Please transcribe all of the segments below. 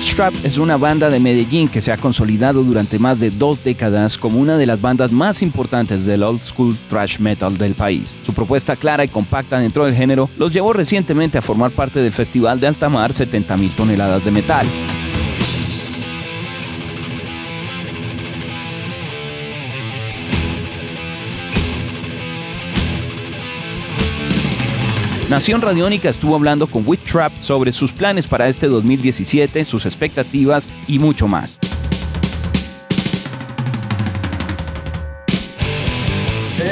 Trap es una banda de Medellín que se ha consolidado durante más de dos décadas como una de las bandas más importantes del old school thrash metal del país. Su propuesta clara y compacta dentro del género los llevó recientemente a formar parte del Festival de Altamar 70.000 toneladas de metal. Nación Radiónica estuvo hablando con Witch Trap sobre sus planes para este 2017, sus expectativas y mucho más.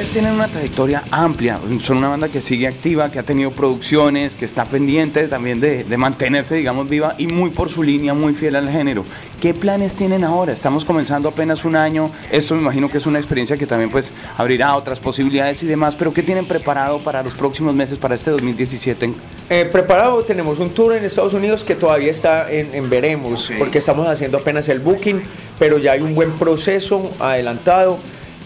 Ustedes tienen una trayectoria amplia, son una banda que sigue activa, que ha tenido producciones, que está pendiente también de, de, mantenerse, digamos, viva y muy por su línea, muy fiel al género. ¿Qué planes tienen ahora? Estamos comenzando apenas un año, esto me imagino que es una experiencia que también pues abrirá otras posibilidades y demás, pero ¿qué tienen preparado para los próximos meses, para este 2017? Eh, preparado, tenemos un tour en Estados Unidos que todavía está en, en veremos, okay. porque estamos haciendo apenas el booking, pero ya hay un buen proceso adelantado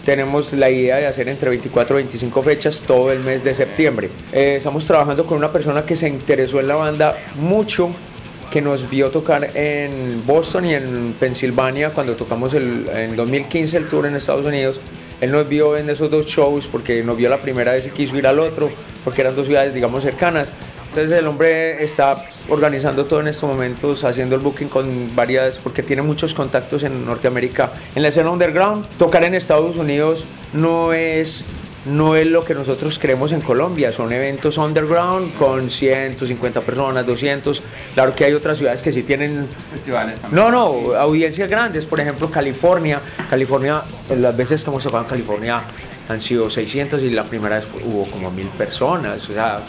tenemos la idea de hacer entre 24 y 25 fechas todo el mes de septiembre. Eh, estamos trabajando con una persona que se interesó en la banda mucho, que nos vio tocar en Boston y en Pensilvania cuando tocamos el, en 2015 el tour en Estados Unidos. Él nos vio en esos dos shows porque nos vio la primera vez y quiso ir al otro, porque eran dos ciudades, digamos, cercanas. Entonces el hombre está organizando todo en estos momentos, haciendo el booking con varias, porque tiene muchos contactos en Norteamérica. En la escena underground, tocar en Estados Unidos no es, no es lo que nosotros creemos en Colombia, son eventos underground con 150 personas, 200. Claro que hay otras ciudades que sí tienen... Festivales también. No, no, audiencias grandes, por ejemplo California. California, las veces que hemos tocado en California han sido 600 y la primera vez hubo como mil personas, o sea,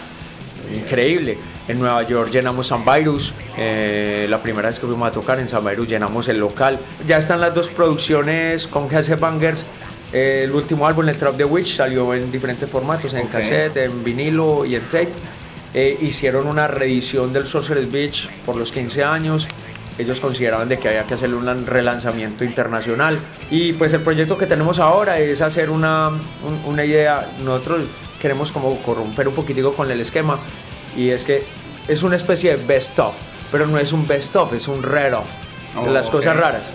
increíble. En Nueva York llenamos San Virus, eh, la primera vez que fuimos a tocar en San Virus llenamos el local. Ya están las dos producciones con Hesse Bangers. Eh, el último álbum, el Trap the Witch, salió en diferentes formatos, en okay. cassette, en vinilo y en tape. Eh, hicieron una reedición del Sorcerer's Beach por los 15 años. Ellos consideraban de que había que hacerle un relanzamiento internacional. Y pues el proyecto que tenemos ahora es hacer una, un, una idea. Nosotros queremos como corromper un poquitico con el esquema y es que es una especie de best of, pero no es un best of, es un rare of, oh, las okay. cosas raras.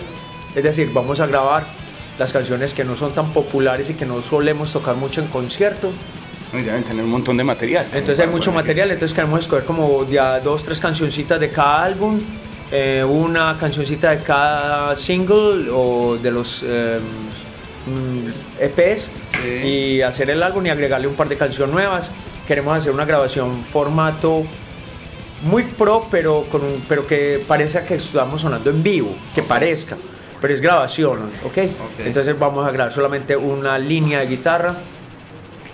Es decir, vamos a grabar las canciones que no son tan populares y que no solemos tocar mucho en concierto. Deben tener un montón de material. Entonces hay mucho material, entonces queremos escoger como ya dos, tres cancioncitas de cada álbum, eh, una cancioncita de cada single o de los eh, EPs sí. y hacer el álbum y agregarle un par de canciones nuevas queremos hacer una grabación formato muy pro, pero, con un, pero que parezca que estamos sonando en vivo, que parezca, pero es grabación, ¿ok? okay. Entonces vamos a grabar solamente una línea de guitarra,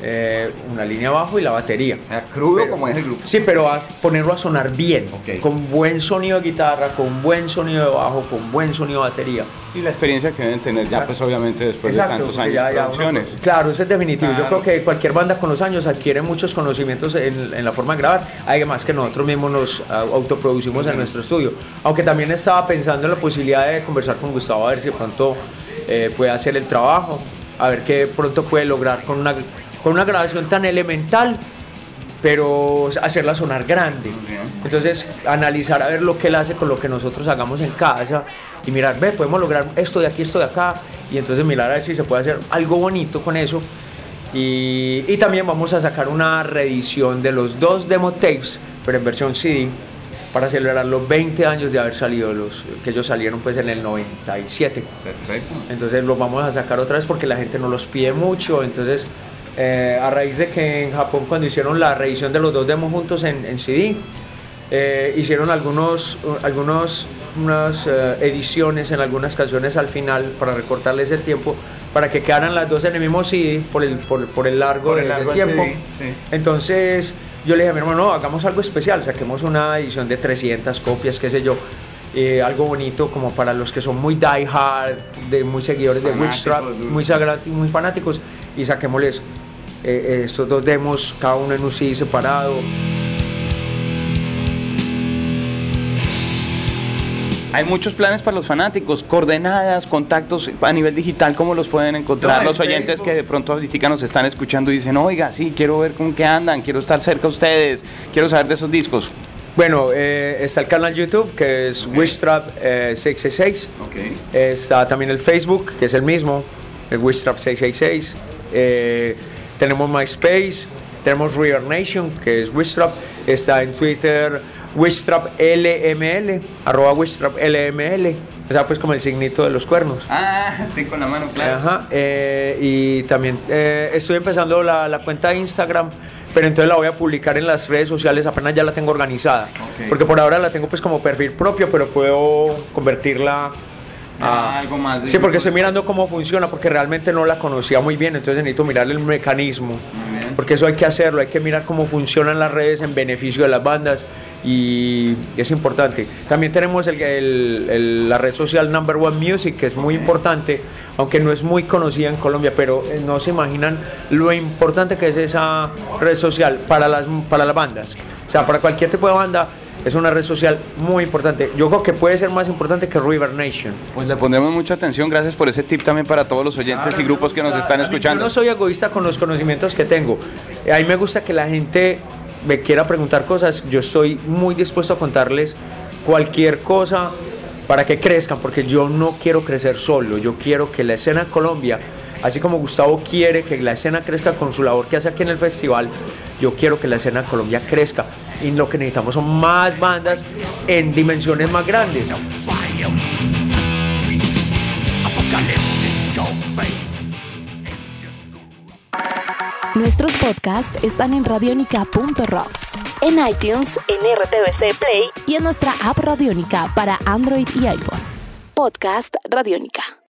eh, una línea abajo y la batería. Crudo pero, como es el grupo. Sí, pero a ponerlo a sonar bien, okay. con buen sonido de guitarra, con buen sonido de bajo, con buen sonido de batería. Y la experiencia que deben tener ya, pues obviamente después Exacto, de tantos años ya, de producciones. Uno, claro, eso es definitivo. Claro. Yo creo que cualquier banda con los años adquiere muchos conocimientos en, en la forma de grabar. Además que nosotros mismos nos autoproducimos uh -huh. en nuestro estudio. Aunque también estaba pensando en la posibilidad de conversar con Gustavo a ver si pronto eh, puede hacer el trabajo, a ver qué pronto puede lograr con una con una grabación tan elemental, pero hacerla sonar grande. Entonces, analizar a ver lo que él hace con lo que nosotros hagamos en casa y mirar, ve, podemos lograr esto de aquí, esto de acá, y entonces mirar a ver si se puede hacer algo bonito con eso. Y, y también vamos a sacar una reedición de los dos demo tapes, pero en versión CD, para celebrar los 20 años de haber salido, los que ellos salieron pues en el 97. Perfecto. Entonces los vamos a sacar otra vez porque la gente no los pide mucho, entonces eh, a raíz de que en Japón cuando hicieron la reedición de los dos demos juntos en, en CD, eh, hicieron algunos, algunos unas uh, ediciones en algunas canciones al final para recortarles el tiempo para que quedaran las dos en el mismo CD por el, por, por el largo, por el largo del tiempo. CD, sí. Entonces yo le dije a mi hermano, no, hagamos algo especial, saquemos una edición de 300 copias, qué sé yo. Eh, algo bonito como para los que son muy die hard, de muy seguidores de Witchtrap, muy, muy fanáticos, y saquémosles eh, estos dos demos, cada uno en un CD separado. Hay muchos planes para los fanáticos, coordenadas, contactos a nivel digital, ¿cómo los pueden encontrar No, los en oyentes Facebook. que de pronto ahorita nos están escuchando y dicen, oiga, sí, quiero ver con qué andan, quiero estar cerca a ustedes, quiero saber de esos discos? Bueno, eh, está el canal YouTube que es Wishtrap eh, 666. Ok. Está también el Facebook, que es el mismo, el Wishtrap 666. Eh, tenemos MySpace, tenemos River Nation, que es Wishtrap. Está en Twitter Wishtrap LML, arroba Wishtrap LML. O sea, pues como el signito de los cuernos. Ah, sí, con la mano, claro. Ajá, eh, y también eh, estoy empezando la, la cuenta de Instagram, pero entonces la voy a publicar en las redes sociales, apenas ya la tengo organizada. Porque por ahora la tengo pues como perfil propio, pero puedo convertirla Ah, algo más Sí, porque estoy mirando cómo funciona, porque realmente no la conocía muy bien, entonces necesito mirar el mecanismo. Porque eso hay que hacerlo, hay que mirar cómo funcionan las redes en beneficio de las bandas y es importante. También tenemos el- el- el- la red social Number One Music, que es muy importante, aunque no es muy conocida en Colombia, pero eh, no se imaginan lo importante que es esa red social para las, para las bandas. O sea, para cualquier tipo de banda es una red social muy importante. Yo creo que puede ser más importante que River Nation. Pues le pondremos mucha atención, gracias por ese tip también para todos los oyentes y grupos que nos están Yo escuchando. no soy egoísta con los conocimientos que tengo. Eh, A mí me gusta que la gente me quiera preguntar cosas. Yo estoy muy dispuesto a contarles cualquier cosa para que crezcan, porque yo no quiero crecer solo. Yo quiero que la escena en Colombia, así como Gustavo quiere que la escena crezca con su labor que hace aquí en el festival, yo quiero que la escena en Colombia crezca. Y lo que necesitamos son más bandas en dimensiones más grandes. Nuestros podcasts están en radionica.rocks, en iTunes, en RTVC Play y en nuestra app Radionica para Android y iPhone. Podcast Radionica.